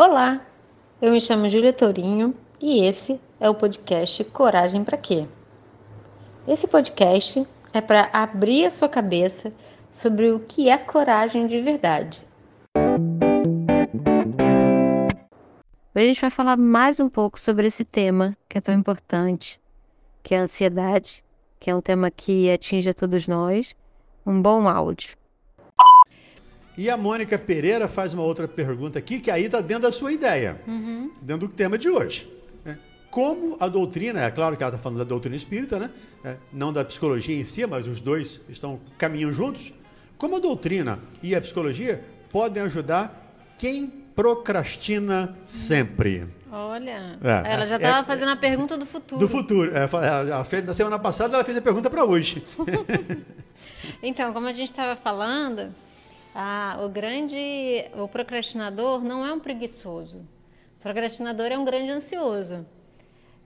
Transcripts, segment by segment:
Olá, eu me chamo Júlia Tourinho e esse é o podcast Coragem para Quê? Esse podcast é para abrir a sua cabeça sobre o que é coragem de verdade. Hoje a gente vai falar mais um pouco sobre esse tema que é tão importante, que é a ansiedade, que é um tema que atinge a todos nós. Um bom áudio. E a Mônica Pereira faz uma outra pergunta aqui, que aí está dentro da sua ideia, uhum. dentro do tema de hoje. Né? Como a doutrina, é claro que ela está falando da doutrina espírita, né? É, não da psicologia em si, mas os dois estão caminham juntos. Como a doutrina e a psicologia podem ajudar quem procrastina sempre? Olha, é, ela já estava é, fazendo a pergunta do futuro. Do futuro. É, ela fez, na semana passada ela fez a pergunta para hoje. então, como a gente estava falando, ah, o grande, o procrastinador não é um preguiçoso. O procrastinador é um grande ansioso.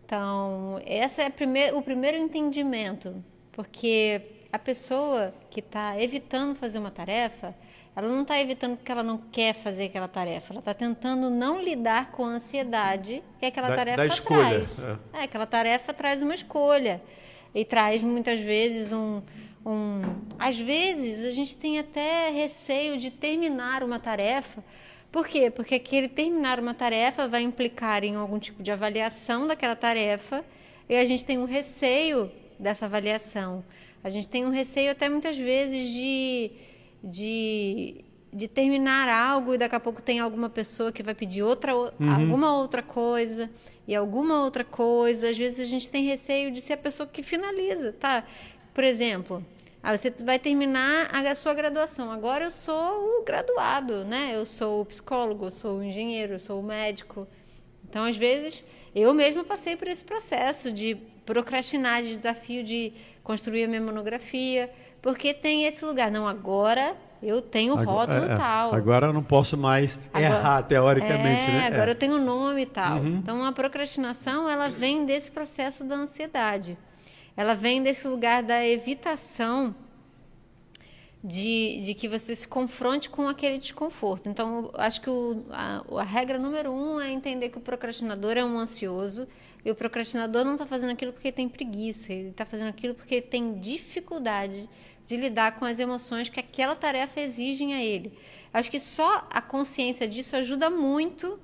Então, esse é primeir, o primeiro entendimento, porque a pessoa que está evitando fazer uma tarefa, ela não está evitando porque ela não quer fazer aquela tarefa, ela está tentando não lidar com a ansiedade que aquela da, tarefa da escolha, traz. É. é, aquela tarefa traz uma escolha e traz muitas vezes um, um. Às vezes a gente tem até receio de terminar uma tarefa. Por quê? Porque aquele terminar uma tarefa vai implicar em algum tipo de avaliação daquela tarefa e a gente tem um receio dessa avaliação. A gente tem um receio até muitas vezes de, de, de terminar algo e daqui a pouco tem alguma pessoa que vai pedir outra, uhum. alguma outra coisa e alguma outra coisa. Às vezes a gente tem receio de ser a pessoa que finaliza, tá? Por exemplo, você vai terminar a sua graduação. Agora eu sou o graduado, né? Eu sou o psicólogo, eu sou o engenheiro, eu sou o médico. Então, às vezes, eu mesma passei por esse processo de procrastinar, de desafio de construir a minha monografia, porque tem esse lugar. Não, agora eu tenho o rótulo é, é, tal. Agora eu não posso mais agora, errar teoricamente, é, né? Agora é. eu tenho o nome e tal. Uhum. Então a procrastinação ela vem desse processo da ansiedade ela vem desse lugar da evitação de, de que você se confronte com aquele desconforto. Então, acho que o, a, a, regra número um é entender que o procrastinador é um ansioso e o procrastinador não está fazendo aquilo porque tem preguiça, ele está fazendo aquilo porque tem dificuldade de lidar com as emoções que aquela tarefa exigem a ele. Acho que só a consciência disso ajuda muito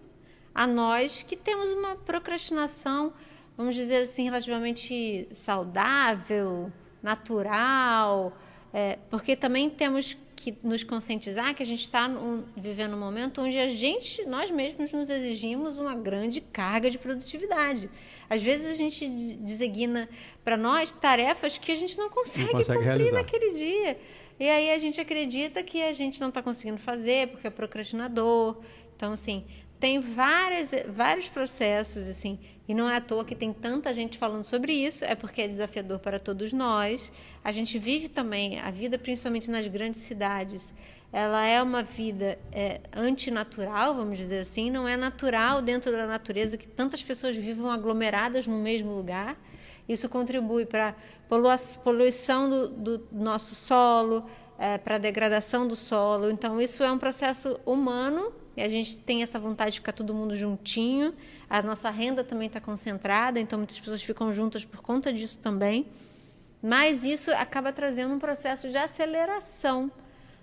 a nós que temos uma procrastinação vamos dizer assim, relativamente saudável, natural, é, porque também temos que nos conscientizar que a gente está vivendo um momento onde a gente, nós mesmos, nos exigimos uma grande carga de produtividade. Às vezes a gente designa para nós tarefas que a gente não consegue, não consegue cumprir realizar. naquele dia. E aí a gente acredita que a gente não está conseguindo fazer porque é procrastinador. Então, assim, tem várias, vários processos, assim, e não é à toa que tem tanta gente falando sobre isso, é porque é desafiador para todos nós. A gente vive também a vida, principalmente nas grandes cidades, ela é uma vida é, antinatural, vamos dizer assim, não é natural dentro da natureza que tantas pessoas vivam aglomeradas no mesmo lugar. Isso contribui para a poluição do, do nosso solo, é, para a degradação do solo. Então, isso é um processo humano e a gente tem essa vontade de ficar todo mundo juntinho. A nossa renda também está concentrada, então muitas pessoas ficam juntas por conta disso também. Mas isso acaba trazendo um processo de aceleração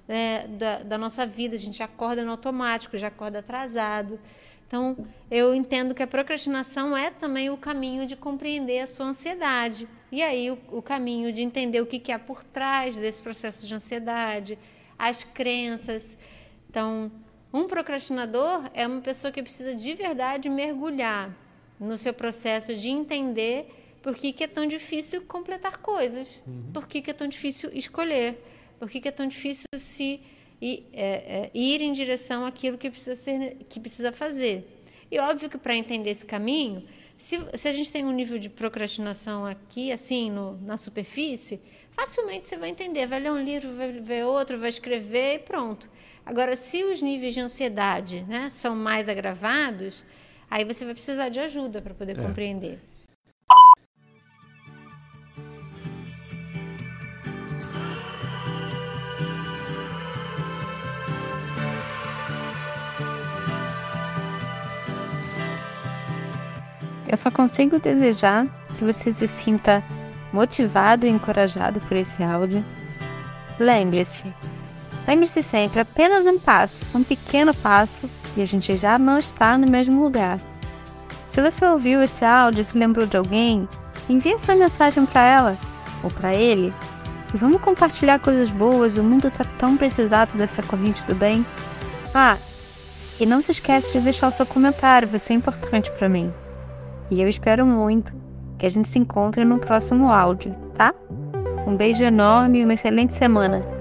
né, da, da nossa vida. A gente acorda no automático, já acorda atrasado. Então, eu entendo que a procrastinação é também o caminho de compreender a sua ansiedade. E aí, o, o caminho de entender o que, que há por trás desse processo de ansiedade, as crenças. Então, um procrastinador é uma pessoa que precisa de verdade mergulhar no seu processo de entender por que, que é tão difícil completar coisas, uhum. por que, que é tão difícil escolher, por que, que é tão difícil se ir, é, é, ir em direção àquilo que precisa, ser, que precisa fazer. E óbvio que para entender esse caminho, se, se, a gente tem um nível de procrastinação aqui, assim, no, na superfície, facilmente você vai entender. Vai ler um livro, vai ver outro, vai escrever e pronto. Agora, se os níveis de ansiedade né, são mais agravados, aí você vai precisar de ajuda para poder é. compreender. Eu só consigo desejar que você se sinta motivado e encorajado por esse áudio. Lembre-se, lembre-se sempre, apenas um passo, um pequeno passo, e a gente já não está no mesmo lugar. Se você ouviu esse áudio e se lembrou de alguém, envie essa mensagem para ela ou para ele. E vamos compartilhar coisas boas, o mundo está tão precisado dessa corrente do bem. Ah, e não se esquece de deixar o seu comentário, vai ser importante para mim. E eu espero muito que a gente se encontre no próximo áudio, tá? Um beijo enorme e uma excelente semana.